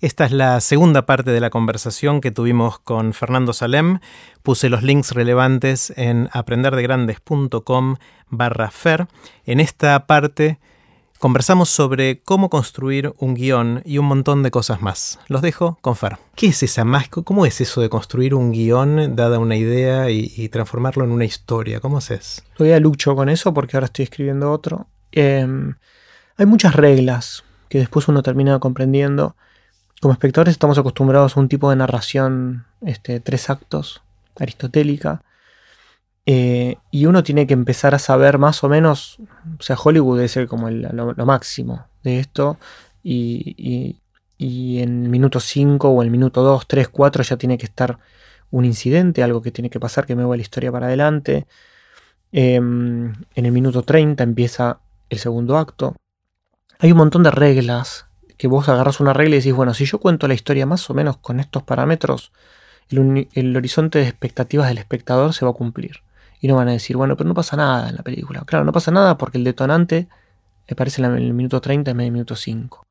Esta es la segunda parte de la conversación que tuvimos con Fernando Salem. Puse los links relevantes en aprenderdegrandes.com barra fer. En esta parte conversamos sobre cómo construir un guion y un montón de cosas más. Los dejo con Fer. ¿Qué es esa más? ¿Cómo es eso de construir un guion, dada una idea y, transformarlo en una historia? ¿Cómo es? Todavía lucho con eso porque ahora estoy escribiendo otro. Em, hay muchas reglas que después uno termina comprendiendo como espectadores estamos acostumbrados a un tipo de narración, este, tres actos, aristotélica, eh, y uno tiene que empezar a saber más o menos, o sea, Hollywood es como lo, máximo de esto, y, en el minuto 5 o el minuto 2, 3, 4 ya tiene que estar un incidente, algo que tiene que pasar, que me mueva la historia para adelante. Em, en el minuto 30 empieza el segundo acto. Hay un montón de reglas que vos agarras una regla y decís, bueno, si yo cuento la historia más o menos con estos parámetros, el, horizonte de expectativas del espectador se va a cumplir. Y no van a decir, bueno, pero no pasa nada en la película. Claro, no pasa nada porque el detonante aparece en el minuto 30 en del minuto 5.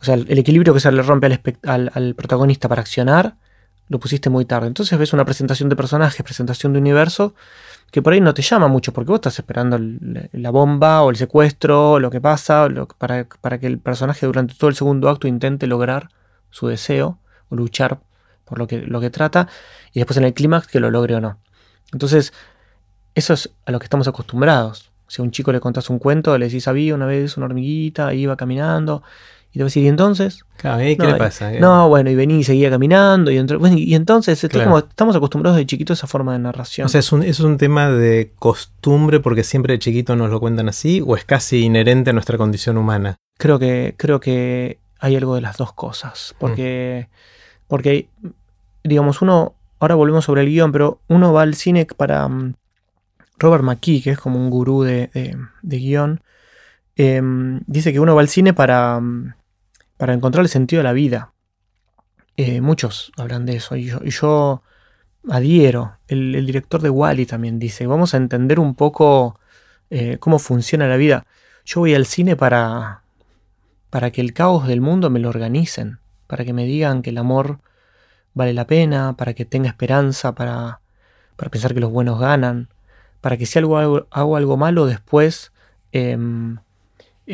O sea, el, equilibrio que se le rompe al, protagonista para accionar, lo pusiste muy tarde. Entonces ves una presentación de personajes, presentación de universo, que por ahí no te llama mucho, porque vos estás esperando la bomba o el secuestro, o lo que pasa, para, que el personaje durante todo el segundo acto intente lograr su deseo o luchar por lo que, lo que trata, y después en el clímax que lo logre o no. Entonces, eso es a lo que estamos acostumbrados. Si a un chico le contás un cuento, le decís, había una vez una hormiguita, iba caminando, y te va a decir, ¿y entonces? ¿qué le pasa? No, bueno, y vení y seguía caminando. Y, y entonces estamos acostumbrados de chiquito a esa forma de narración. O sea, ¿es un, ¿es un tema de costumbre porque siempre de chiquito nos lo cuentan así? ¿O es casi inherente a nuestra condición humana? Creo que, creo que hay algo de las dos cosas. Porque, porque digamos, uno, ahora volvemos sobre el guion, pero uno va al cine para mm, Robert McKee, que es como un gurú de, de, guion. Em, dice que uno va al cine para mm, para encontrar el sentido de la vida. Eh, muchos hablan de eso y yo, adhiero. El, director de Wally también dice, vamos a entender un poco eh, cómo funciona la vida. Yo voy al cine para, para que el caos del mundo me lo organicen, para que me digan que el amor vale la pena, para que tenga esperanza, para, para pensar que los buenos ganan, para que si algo, hago, algo malo después... Em,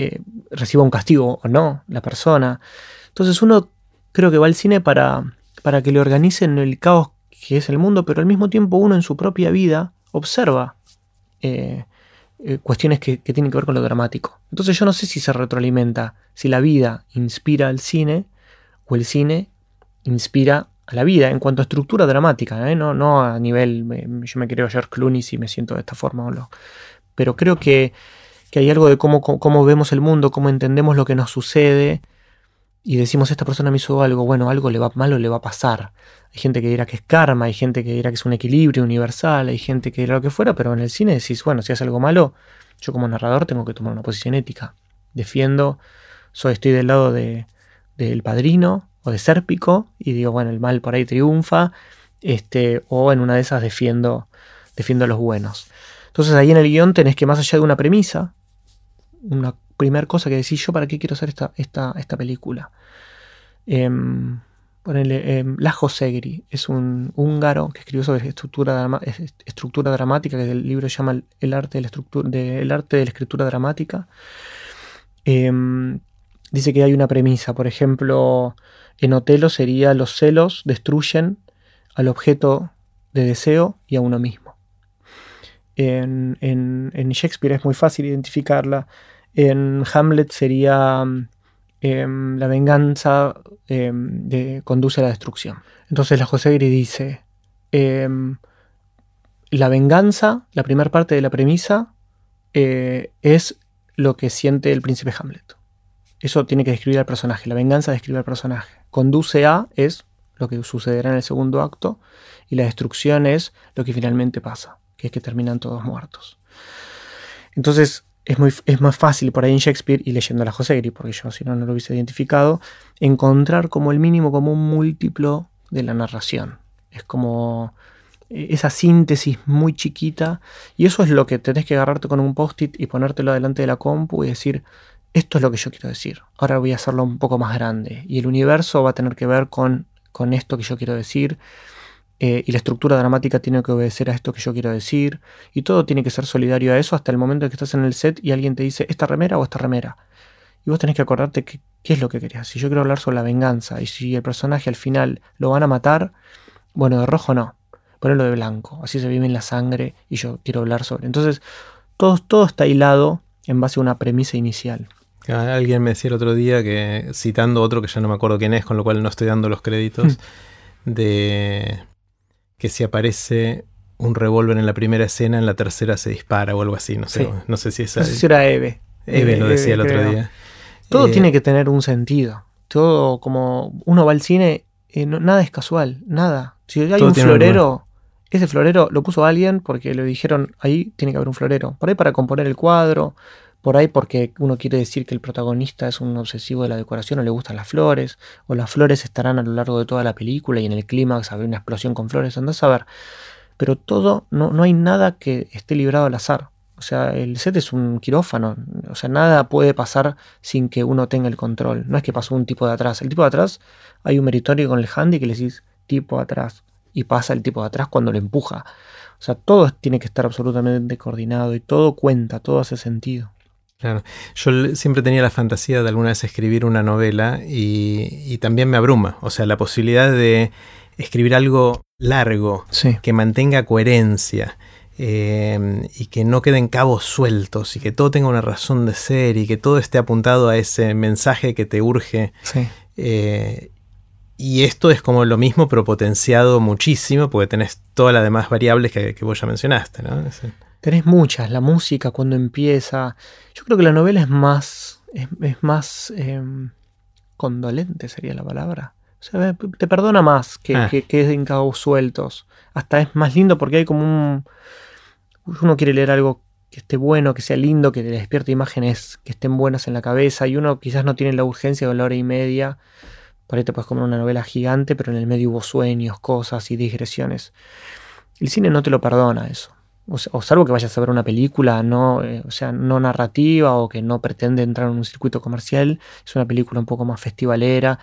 eh, reciba un castigo o no la persona. Entonces uno creo que va al cine para, para que le organicen el caos que es el mundo, pero al mismo tiempo uno en su propia vida observa eh, eh, cuestiones que, tienen que ver con lo dramático. Entonces yo no sé si se retroalimenta, si la vida inspira al cine o el cine inspira a la vida en cuanto a estructura dramática, no, no a nivel, yo me creo George Clooney si me siento de esta forma o no. Pero creo que que hay algo de cómo, cómo vemos el mundo, cómo entendemos lo que nos sucede y decimos, esta persona me hizo algo, bueno, algo le va malo, le va a pasar. Hay gente que dirá que es karma, hay gente que dirá que es un equilibrio universal, hay gente que dirá lo que fuera, pero en el cine decís, bueno, si hace algo malo, yo como narrador tengo que tomar una posición ética. Defiendo, soy, estoy del lado de, del padrino o de Sérpico y digo, bueno, el mal por ahí triunfa, este, o en una de esas defiendo, defiendo a los buenos. Entonces ahí en el guion tenés que más allá de una premisa, una primera cosa que decís yo, ¿para qué quiero hacer esta, esta, esta película? Eh, ponele, eh, Lajo Segri es un húngaro que escribió sobre estructura, estructura dramática, que el libro se llama El arte de la, estructura, de, arte de la escritura dramática. Em, dice que hay una premisa, por ejemplo, en Otelo sería los celos destruyen al objeto de deseo y a uno mismo. En, Shakespeare es muy fácil identificarla. En Hamlet sería em, la venganza de, conduce a la destrucción. Entonces la José dice, em, la venganza, la primera parte de la premisa, eh, es lo que siente el príncipe Hamlet. Eso tiene que describir al personaje. La venganza describe al personaje. Conduce a es lo que sucederá en el segundo acto y la destrucción es lo que finalmente pasa que es que terminan todos muertos. Entonces es, muy, es más fácil por ahí en Shakespeare y leyendo a la Josegri, porque yo si no no lo hubiese identificado, encontrar como el mínimo como un múltiplo de la narración. Es como eh, esa síntesis muy chiquita y eso es lo que tenés que agarrarte con un post-it y ponértelo delante de la compu y decir, esto es lo que yo quiero decir. Ahora voy a hacerlo un poco más grande. Y el universo va a tener que ver con, con esto que yo quiero decir. Eh, y la estructura dramática tiene que obedecer a esto que yo quiero decir. Y todo tiene que ser solidario a eso hasta el momento en que estás en el set y alguien te dice esta remera o esta remera. Y vos tenés que acordarte qué es lo que querías. Si yo quiero hablar sobre la venganza y si el personaje al final lo van a matar, bueno, de rojo no. Ponelo de blanco. Así se vive en la sangre y yo quiero hablar sobre. Entonces, todo, todo está hilado en base a una premisa inicial. Alguien me decía el otro día que, citando otro que ya no me acuerdo quién es, con lo cual no estoy dando los créditos, de que si aparece un revólver en la primera escena, en la tercera se dispara o algo así. No sé, no sé si esa. No sé si era Eve. Eve lo decía el otro día. Todo eh, tiene que tener un sentido. Todo como uno va al cine, eh, nada es casual, nada. Si hay un florero, ese florero lo puso alguien porque le dijeron ahí tiene que haber un florero. Por ahí para componer el cuadro, por ahí porque uno quiere decir que el protagonista es un obsesivo de la decoración o le gustan las flores, o las flores estarán a lo largo de toda la película y en el clímax habrá una explosión con flores, andás a ver. Pero todo, no, no hay nada que esté librado al azar. O sea, el set es un quirófano. O sea, nada puede pasar sin que uno tenga el control. No es que pasó un tipo de atrás. El tipo de atrás, hay un meritorio con el handy que le decís tipo atrás. Y pasa el tipo de atrás cuando lo empuja. O sea, todo tiene que estar absolutamente coordinado y todo cuenta, todo hace sentido. Claro. Yo siempre tenía la fantasía de alguna vez escribir una novela y, también me abruma. O sea, la posibilidad de escribir algo largo, que mantenga coherencia eh, y que no queden cabos sueltos y que todo tenga una razón de ser y que todo esté apuntado a ese mensaje que te urge. Eh, y esto es como lo mismo, pero potenciado muchísimo, porque tenés todas las demás variables que, vos ya mencionaste. ¿no? Tenés muchas, la música cuando empieza. Yo creo que la novela es más. es, más. Em, condolente sería la palabra. O sea, te perdona más que, ah. que, que cabos sueltos. Hasta es más lindo porque hay como un. Uno quiere leer algo que esté bueno, que sea lindo, que le despierte imágenes que estén buenas en la cabeza. Y uno quizás no tiene la urgencia de la hora y media. Por ahí te puedes comer una novela gigante, pero en el medio hubo sueños, cosas y digresiones. El cine no te lo perdona eso o, salvo que vayas a ver una película no, eh, o sea, no narrativa o que no pretende entrar en un circuito comercial, es una película un poco más festivalera,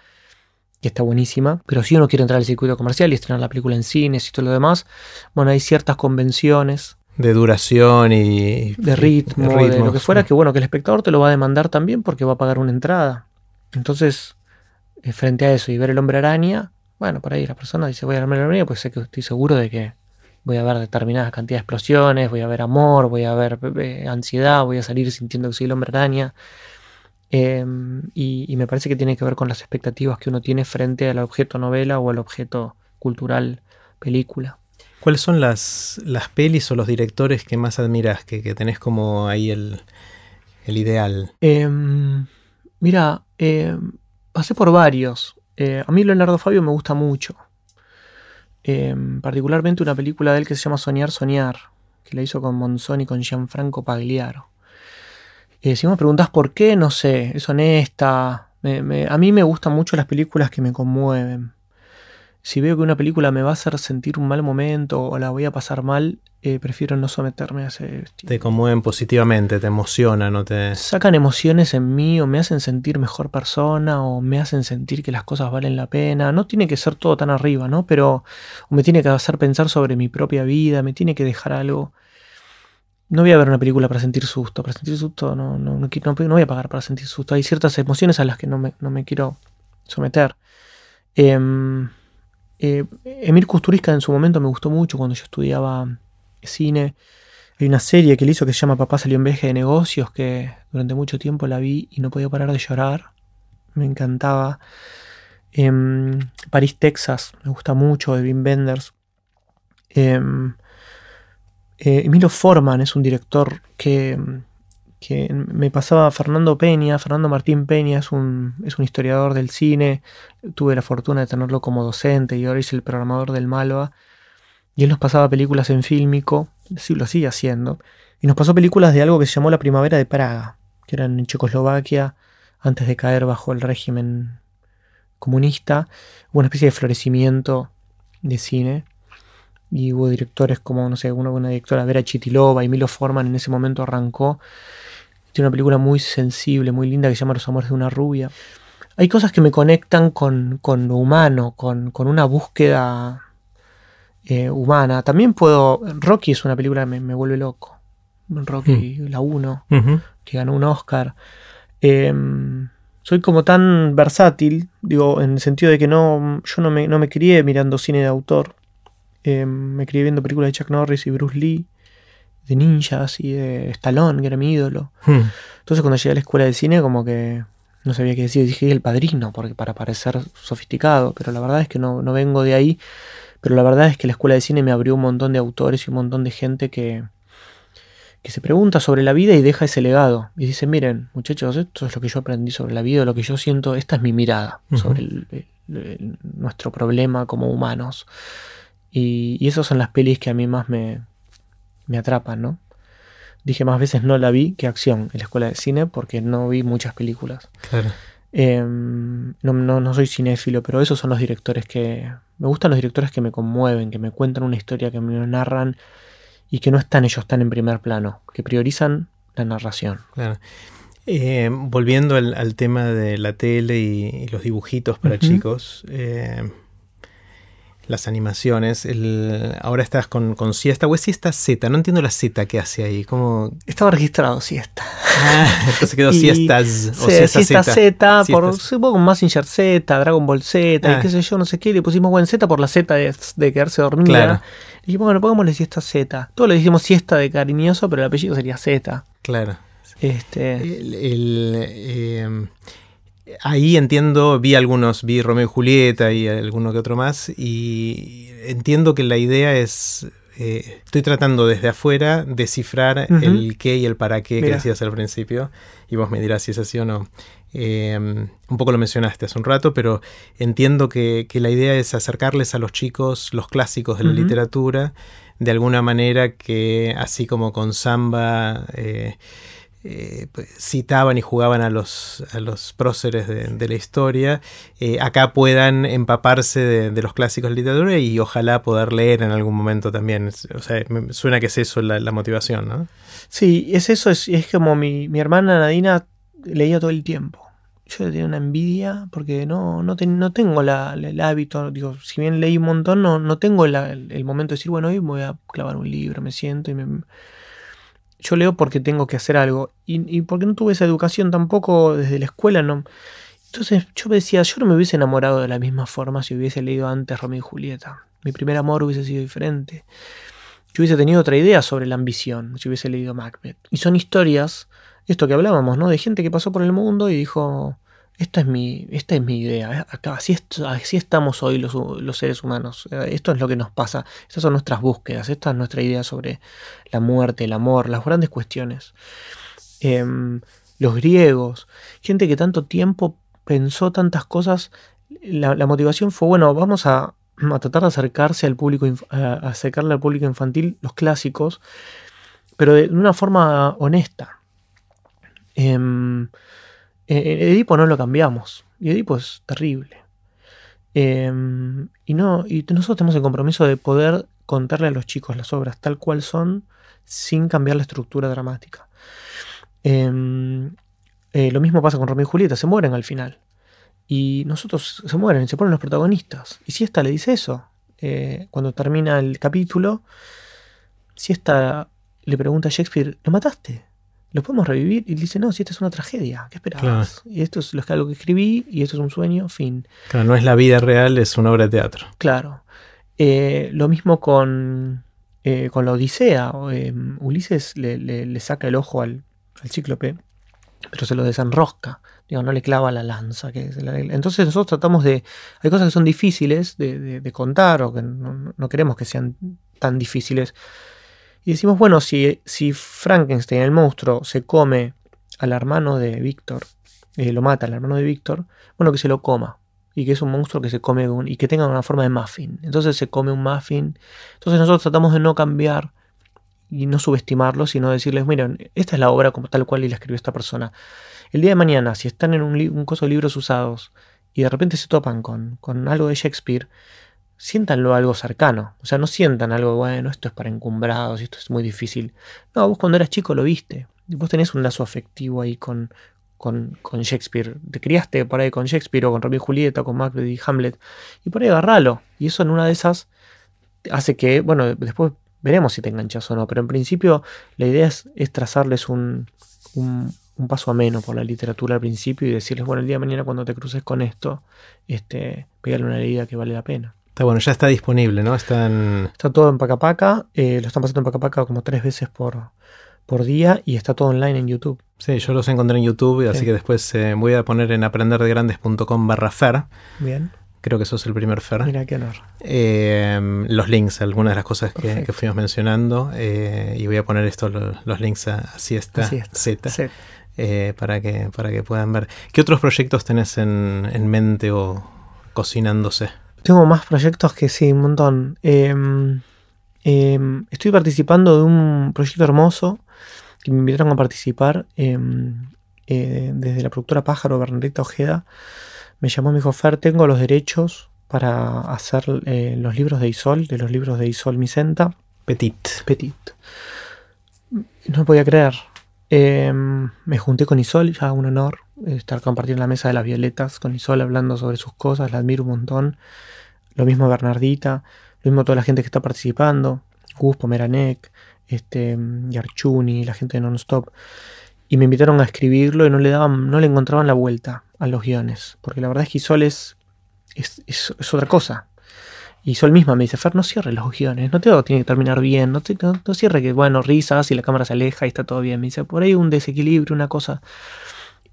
que está buenísima, pero si uno quiere entrar al circuito comercial y estrenar la película en cines y todo lo demás, bueno, hay ciertas convenciones. De duración y... De ritmo, de, lo que fuera, que bueno, que el espectador te lo va a demandar también porque va a pagar una entrada. Entonces, eh, frente a eso y ver el hombre araña, bueno, por ahí la persona dice, voy a ver el hombre araña, pues sé que estoy seguro de que voy a ver determinadas cantidades de explosiones, voy a ver amor, voy a ver eh, ansiedad, voy a salir sintiendo que soy el hombre araña. Em, y, me parece que tiene que ver con las expectativas que uno tiene frente al objeto novela o al objeto cultural película. ¿Cuáles son las, las pelis o los directores que más admiras, que, tenés como ahí el, ideal? Em, mira, em, pasé por varios. Eh, a mí Leonardo Fabio me gusta mucho. Em, particularmente una película de él que se llama Soñar, Soñar, que la hizo con Monzón y con Gianfranco Pagliaro. Eh, si me preguntas por qué, no sé, es honesta. a mí me gustan mucho las películas que me conmueven. Si veo que una película me va a hacer sentir un mal momento o la voy a pasar mal, eh, prefiero no someterme a ese... Te conmueven positivamente, te emocionan, no te... Sacan emociones en mí o me hacen sentir mejor persona o me hacen sentir que las cosas valen la pena. No tiene que ser todo tan arriba, ¿no? Pero me tiene que hacer pensar sobre mi propia vida, me tiene que dejar algo. No voy a ver una película para sentir susto. Para sentir susto no, no, no, no voy a pagar para sentir susto. Hay ciertas emociones a las que no me, no me quiero someter. Em, eh, Emir Kusturiska en su momento me gustó mucho cuando yo estudiaba cine. Hay una serie que él hizo que se llama Papá salió en viaje de negocios, que durante mucho tiempo la vi y no podía parar de llorar. Me encantaba. Em, París, Texas, me gusta mucho, de Wim Wenders. Em, eh, Emilio Forman es un director que, que, me pasaba Fernando Peña. Fernando Martín Peña es un, es un historiador del cine. Tuve la fortuna de tenerlo como docente y ahora es el programador del Malva. Y él nos pasaba películas en fílmico, sí, lo sigue haciendo. Y nos pasó películas de algo que se llamó La Primavera de Praga, que eran en Checoslovaquia, antes de caer bajo el régimen comunista. Hubo una especie de florecimiento de cine. Y hubo directores como, no sé, una, una directora Vera Chitilova y Milo Forman en ese momento arrancó. Tiene una película muy sensible, muy linda que se llama Los Amores de una Rubia. Hay cosas que me conectan con, con lo humano, con, con una búsqueda eh, humana. También puedo. Rocky es una película que me, me vuelve loco. Rocky, la 1, Ujú. que ganó un Oscar. Em, soy como tan versátil, digo, en el sentido de que no, yo no me, no me crié mirando cine de autor. Em, me crié viendo películas de Chuck Norris y Bruce Lee, de ninjas y de Stallone, que era mi ídolo. Hmm. Entonces cuando llegué a la escuela de cine como que no sabía qué decir, dije el padrino, porque para parecer sofisticado, pero la verdad es que no, no vengo de ahí, pero la verdad es que la escuela de cine me abrió un montón de autores y un montón de gente que, que se pregunta sobre la vida y deja ese legado. Y dice, miren, muchachos, esto es lo que yo aprendí sobre la vida, lo que yo siento, esta es mi mirada sobre el- el- el- nuestro problema como humanos. Y, y esas son las pelis que a mí más me, me atrapan, ¿no? Dije más veces no la vi que acción en la escuela de cine porque no vi muchas películas. Claro. Eh, no, no, no soy cinéfilo, pero esos son los directores que... Me gustan los directores que me conmueven, que me cuentan una historia, que me lo narran y que no están ellos tan en primer plano, que priorizan la narración. Claro. Eh, volviendo al, al tema de la tele y, y los dibujitos para chicos, eh, las animaciones, el, ahora estás con, con siesta, o es siesta Z, no entiendo la Z que hace ahí, como... Estaba registrado siesta. Ah, entonces quedó Y- siestas o siesta siesta Z. Z, por supongo con Mazinger Z, Dragon Ball Z, Ah. y qué sé yo, no sé qué, le pusimos buen Z por la Z de, de quedarse dormida. Claro. Y dijimos, bueno, pongámosle siesta Z. Todos le decimos siesta de cariñoso, pero el apellido sería Z. Claro. Este, El- el, eh, ahí entiendo, vi algunos, vi Romeo y Julieta y alguno que otro más, y entiendo que la idea es, eh, estoy tratando desde afuera descifrar Ujú. el qué y el para qué que Mira. decías al principio, y vos me dirás si es así o no. Eh, un poco lo mencionaste hace un rato, pero entiendo que, que la idea es acercarles a los chicos los clásicos de la literatura, de alguna manera que así como con Samba... eh, eh, pues, citaban y jugaban a los, a los próceres de, la historia, eh, acá puedan empaparse de, los clásicos de literatura y ojalá poder leer en algún momento también. O sea, me suena que es eso la, motivación, ¿no? sí, es eso, es, es como mi, mi hermana Nadina leía todo el tiempo. Yo tenía una envidia porque no, no, ten- no tengo la- el hábito, digo, si bien leí un montón, no, no tengo el, el momento de decir, bueno, hoy voy a clavar un libro, me siento y me... Yo leo porque tengo que hacer algo y, y porque no tuve esa educación tampoco desde la escuela, no. Entonces yo me decía, yo no me hubiese enamorado de la misma forma si hubiese leído antes Romeo y Julieta. Mi primer amor hubiese sido diferente. Yo hubiese tenido otra idea sobre la ambición si hubiese leído Macbeth. Y son historias, esto que hablábamos, ¿no? De gente que pasó por el mundo y dijo, esta es mi, esta es mi idea, acá, así, así estamos hoy los, los seres humanos, Eh, esto es lo que nos pasa, estas son nuestras búsquedas, esta es nuestra idea sobre la muerte, el amor, las grandes cuestiones. Em, los griegos, gente que tanto tiempo pensó tantas cosas, la, motivación fue, bueno, vamos a, a tratar de acercarse al público, a acercarle al público infantil los clásicos, pero de una forma honesta. Em, eh, Edipo no lo cambiamos, y Edipo es terrible. Em, y, no, y nosotros tenemos el compromiso de poder contarle a los chicos las obras tal cual son sin cambiar la estructura dramática. Em, eh, lo mismo pasa con Romeo y Julieta, se mueren al final. Y nosotros se mueren se ponen los protagonistas. Y Siesta le dice eso. eh, cuando termina el capítulo, Siesta le pregunta a Shakespeare, ¿lo mataste? ¿Lo podemos revivir? Y dice, no, si esta es una tragedia, ¿qué esperabas? Y esto es lo que, algo que escribí y esto es un sueño, fin. Claro, no es la vida real, es una obra de teatro. Claro. Eh, lo mismo con, eh, con la Odisea. eh, Ulises le, le- le saca el ojo al, al cíclope, pero se lo desenrosca. Digo, no le clava la lanza. Que se la- entonces nosotros tratamos de... Hay cosas que son difíciles de, de- de contar o que no, no queremos que sean tan difíciles. Y decimos, bueno, si, si Frankenstein, el monstruo, se come al hermano de Víctor, eh, lo mata al hermano de Víctor, bueno, que se lo coma. Y que es un monstruo que se come y que tenga una forma de muffin. Entonces se come un muffin. Entonces nosotros tratamos de no cambiar y no subestimarlo, sino decirles, miren, esta es la obra como tal cual y la escribió esta persona. El día de mañana, si están en un coso de libros usados y de repente se topan con, con algo de Shakespeare, siéntanlo algo cercano. O sea, no sientan algo, bueno, esto es para encumbrados, esto es muy difícil. No, vos cuando eras chico lo viste. vos tenés un lazo afectivo ahí con, con, con, Shakespeare. Te criaste por ahí con Shakespeare o con Romeo y Julieta, con Macbeth y Hamlet. Y por ahí agarralo. Y eso en una de esas hace que, bueno, después veremos si te enganchas o no. Pero en principio la idea es, trazarles un, un, paso ameno por la literatura al principio y decirles, bueno, el día de mañana cuando te cruces con esto, este, pegarle una leída que vale la pena. Está bueno, ya está disponible, ¿no? Está, está todo en Pacapaca. Eh, lo están pasando en Pacapaca como tres veces por, por día y está todo online en YouTube. Sí, yo los encontré en YouTube, así que después eh, voy a poner en aprenderdegrandes.com barra fer. Bien. Creo que eso es el primer fer. Mira qué honor. Eh, los links, algunas de las cosas que, fuimos mencionando. Eh, y voy a poner esto, los, links a, a Siesta, Z. para, que, para que puedan ver. ¿Qué otros proyectos tenés en, en mente o cocinándose? Tengo más proyectos que sí, un montón. Em, em, estoy participando de un proyecto hermoso que me invitaron a participar em, eh, desde la productora Pájaro, Bernadetta Ojeda. Me llamó, me dijo, Fer, tengo los derechos para hacer eh, los libros de Isol, de los libros de Isol Micenta. Petit. Petit. No me podía creer. Me junté con Isol, ya un honor estar compartiendo la mesa de las violetas con Isol hablando sobre sus cosas, la admiro un montón. Lo mismo Bernardita, lo mismo toda la gente que está participando, Gus Pomeranek, este, Yarchuni, la gente de Nonstop. Y me invitaron a escribirlo y no le daban, no le encontraban la vuelta a los guiones. Porque la verdad es que Isol es, es, otra cosa. Y Sol misma me dice, Fer, no cierre los guiones, no todo tiene que terminar bien, no, no, cierre que, bueno, risas y la cámara se aleja y está todo bien. Me dice, por ahí un desequilibrio, una cosa.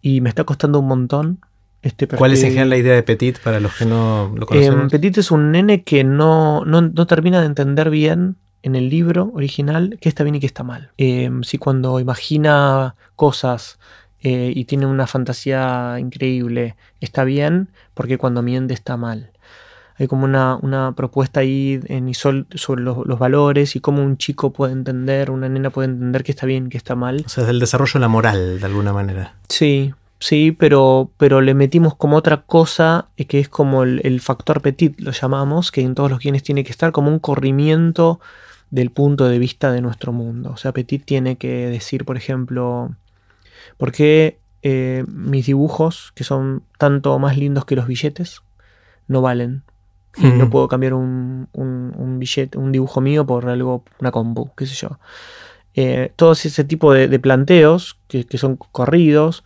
Y me está costando un montón este, ¿Cuál es en general la idea de Petit para los que no lo conocen? Eh, Petit es un nene que no, termina de entender bien en el libro original qué está bien y qué está mal. Eh, si cuando imagina cosas eh, y tiene una fantasía increíble está bien, porque cuando miente está mal. Hay como una, propuesta ahí en Isol sobre los, los, valores y cómo un chico puede entender, una nena puede entender qué está bien y qué está mal. O sea, es el desarrollo de la moral, de alguna manera. Sí, sí, pero, pero le metimos como otra cosa eh, que es como el, factor petit, lo llamamos, que en todos los guiones tiene que estar como un corrimiento del punto de vista de nuestro mundo. O sea, petit tiene que decir, por ejemplo, ¿por qué eh, mis dibujos, que son tanto más lindos que los billetes, no valen? Y no puedo cambiar un, billete, un dibujo mío por algo, una compu, qué sé yo. Eh, todos ese tipo de, planteos que, que son corridos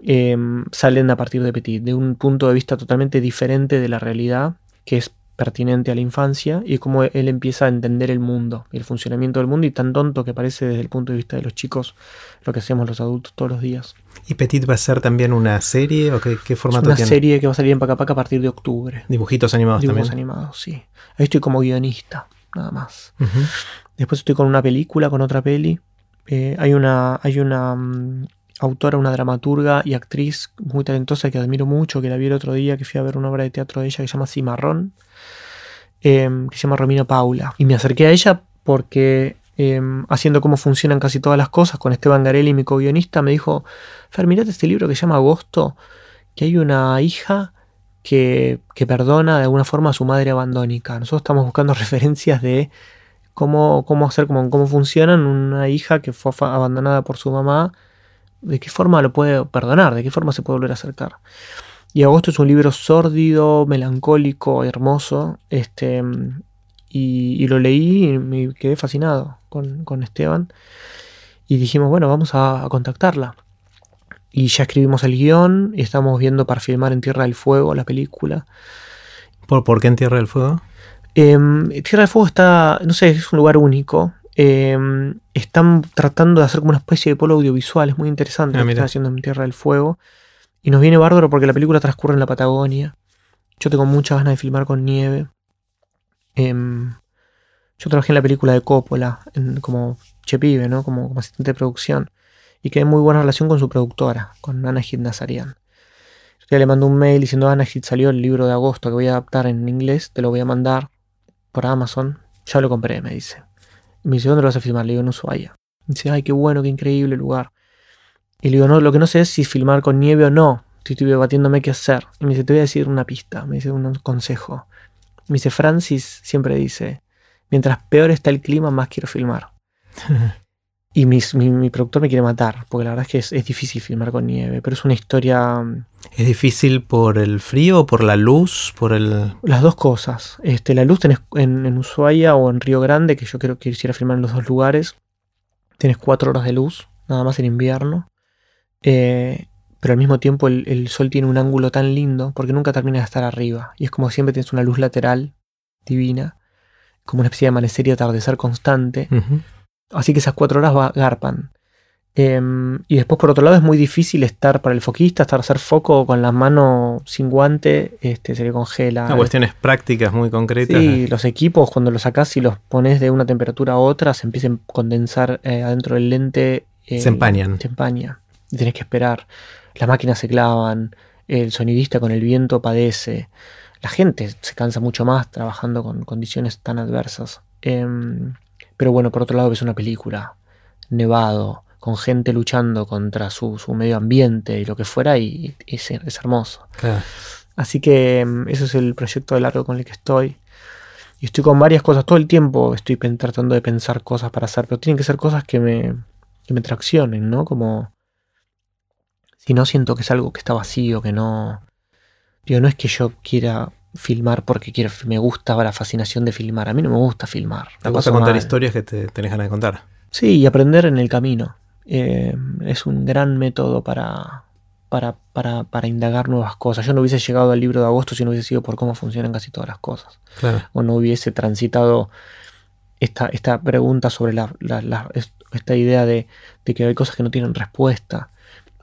Em, salen a partir de Petit, de un punto de vista totalmente diferente de la realidad, que es pertinente a la infancia, y cómo él empieza a entender el mundo, el funcionamiento del mundo, y tan tonto que parece desde el punto de vista de los chicos lo que hacemos los adultos todos los días. ¿Y Petit va a ser también una serie o qué, formato es una serie que va a salir en Pacapaca a partir de octubre. Dibujitos animados Dibujos animados, sí. Ahí estoy como guionista, nada más. Después estoy con una película, con otra peli. Eh, hay una, hay una mm, autora, una dramaturga y actriz muy talentosa que admiro mucho, que la vi el otro día, que fui a ver una obra de teatro de ella que se llama Cimarrón, em, que se llama Romina Paula. Y me acerqué a ella porque em, haciendo cómo funcionan casi todas las cosas, con Esteban Garelli, mi co-guionista, me dijo, Fer, mirate este libro que se llama Agosto, que hay una hija que, que perdona de alguna forma a su madre abandónica. Nosotros estamos buscando referencias de cómo, cómo hacer, cómo, cómo funcionan una hija que fue abandonada por su mamá ¿De qué forma lo puede perdonar? ¿De qué forma se puede volver a acercar? Y Agosto es un libro sórdido, melancólico, hermoso. Este, y, lo leí y me quedé fascinado con, Esteban. Y dijimos, bueno, vamos a, contactarla. Y ya escribimos el guion y estamos viendo para filmar en Tierra del Fuego la película. ¿Por, ¿por qué en Tierra del Fuego? Em, Tierra del Fuego está, no sé, es un lugar único. Em, están tratando de hacer como una especie de polo audiovisual, es muy interesante ah, lo que están haciendo en Tierra del Fuego. Y nos viene bárbaro porque la película transcurre en la Patagonia. Yo tengo muchas ganas de filmar con nieve. Em, yo trabajé en la película de Coppola como chepibe, ¿no? Como, asistente de producción. Y quedé en muy buena relación con su productora, con Ana Hit Nazarian. Ya le mandó un mail diciendo, Ana Hit salió el libro de agosto que voy a adaptar en inglés, te lo voy a mandar por Amazon. Ya lo compré, me dice me dice, ¿dónde lo vas a filmar? Le digo, en Ushuaia. Me dice, ay, qué bueno, qué increíble lugar. Y le digo, no, lo que no sé es si filmar con nieve o no. Estoy debatiéndome qué hacer. Y me dice, te voy a decir una pista, me dice un consejo. Me dice, Francis siempre dice, mientras peor está el clima, más quiero filmar. y mis- mi, mi productor me quiere matar, porque la verdad es que es, es difícil filmar con nieve, pero es una historia... ¿Es difícil por el frío, por la luz, por el... Las dos cosas. Este, la luz tenés en, en Ushuaia o en Río Grande, que yo creo que quisiera filmar en los dos lugares. Tienes cuatro horas de luz, nada más en invierno. Eh, pero al mismo tiempo el, el sol tiene un ángulo tan lindo, porque nunca termina de estar arriba. Y es como siempre tienes una luz lateral divina, como una especie de amanecer y atardecer constante. Así que esas cuatro horas va- garpan. Em, y después, por otro lado, es muy difícil estar para el foquista, estar hacer foco con la mano sin guante, este, se le congela. Ah, cuestiones prácticas muy concretas. Sí, los equipos cuando los sacás y los pones de una temperatura a otra, se empiezan a condensar eh, adentro del lente. eh, Se empañan. Se empaña. Y tenés que esperar. Las máquinas se clavan, el sonidista con el viento padece. La gente se cansa mucho más trabajando con condiciones tan adversas. Pero bueno, por otro lado ves una película, nevado, con gente luchando contra su, su medio ambiente y lo que fuera, y, y es, es hermoso. Claro. Así que mm, ese es el proyecto de largo con el que estoy. Y estoy con varias cosas. Todo el tiempo estoy tratando de pensar cosas para hacer. Pero tienen que ser cosas que me, que me traccionen, ¿no? Como... Si no siento que es algo que está vacío, que no... Digo, no es que yo quiera filmar porque quiero, me gusta la fascinación de filmar. A mí no me gusta filmar. Te La gusta contar mal. historias que te tenés ganas de contar. Sí, y aprender en el camino. Eh, es un gran método para, para, para, para indagar nuevas cosas. Yo no hubiese llegado al libro de agosto si no hubiese sido por cómo funcionan casi todas las cosas. Claro. O no hubiese transitado esta, esta pregunta sobre la, la- la- es- esta idea de, de que hay cosas que no tienen respuesta.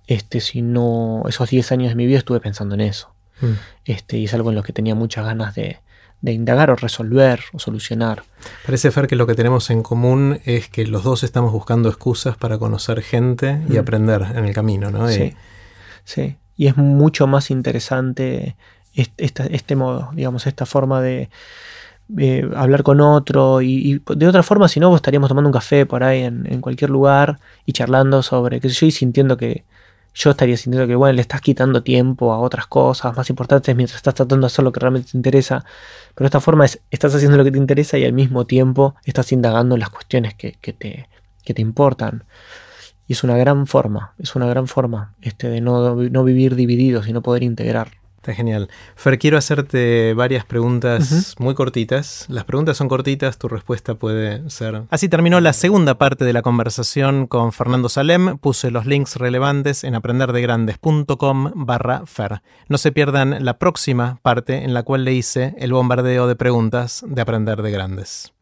Este, si no, esos 10 años de mi vida estuve pensando en eso. Mm. Este, y es algo en lo que tenía muchas ganas de, de indagar o resolver o solucionar. Parece, Fer, que lo que tenemos en común es que los dos estamos buscando excusas para conocer gente y Mm. aprender en el camino, ¿no? Y- Sí, sí. Y es mucho más interesante este modo, digamos, esta forma de eh, hablar con otro. Y, y de otra forma, si no, vos estaríamos tomando un café por ahí en, en cualquier lugar y charlando sobre, qué sé yo, y sintiendo que. Yo estaría sintiendo que, bueno, le estás quitando tiempo a otras cosas más importantes mientras estás tratando de hacer lo que realmente te interesa. Pero esta forma es, estás haciendo lo que te interesa y al mismo tiempo estás indagando las cuestiones que, que te, que te importan. Y es una gran forma, es una gran forma este, de no, no vivir divididos y no poder integrar. Está genial. Fer, quiero hacerte varias preguntas muy cortitas. Las preguntas son cortitas, tu respuesta puede ser... Así terminó la segunda parte de la conversación con Fernando Salem. Puse los links relevantes en aprenderdegrandes.com barra Fer. No se pierdan la próxima parte en la cual le hice el bombardeo de preguntas de Aprender de Grandes.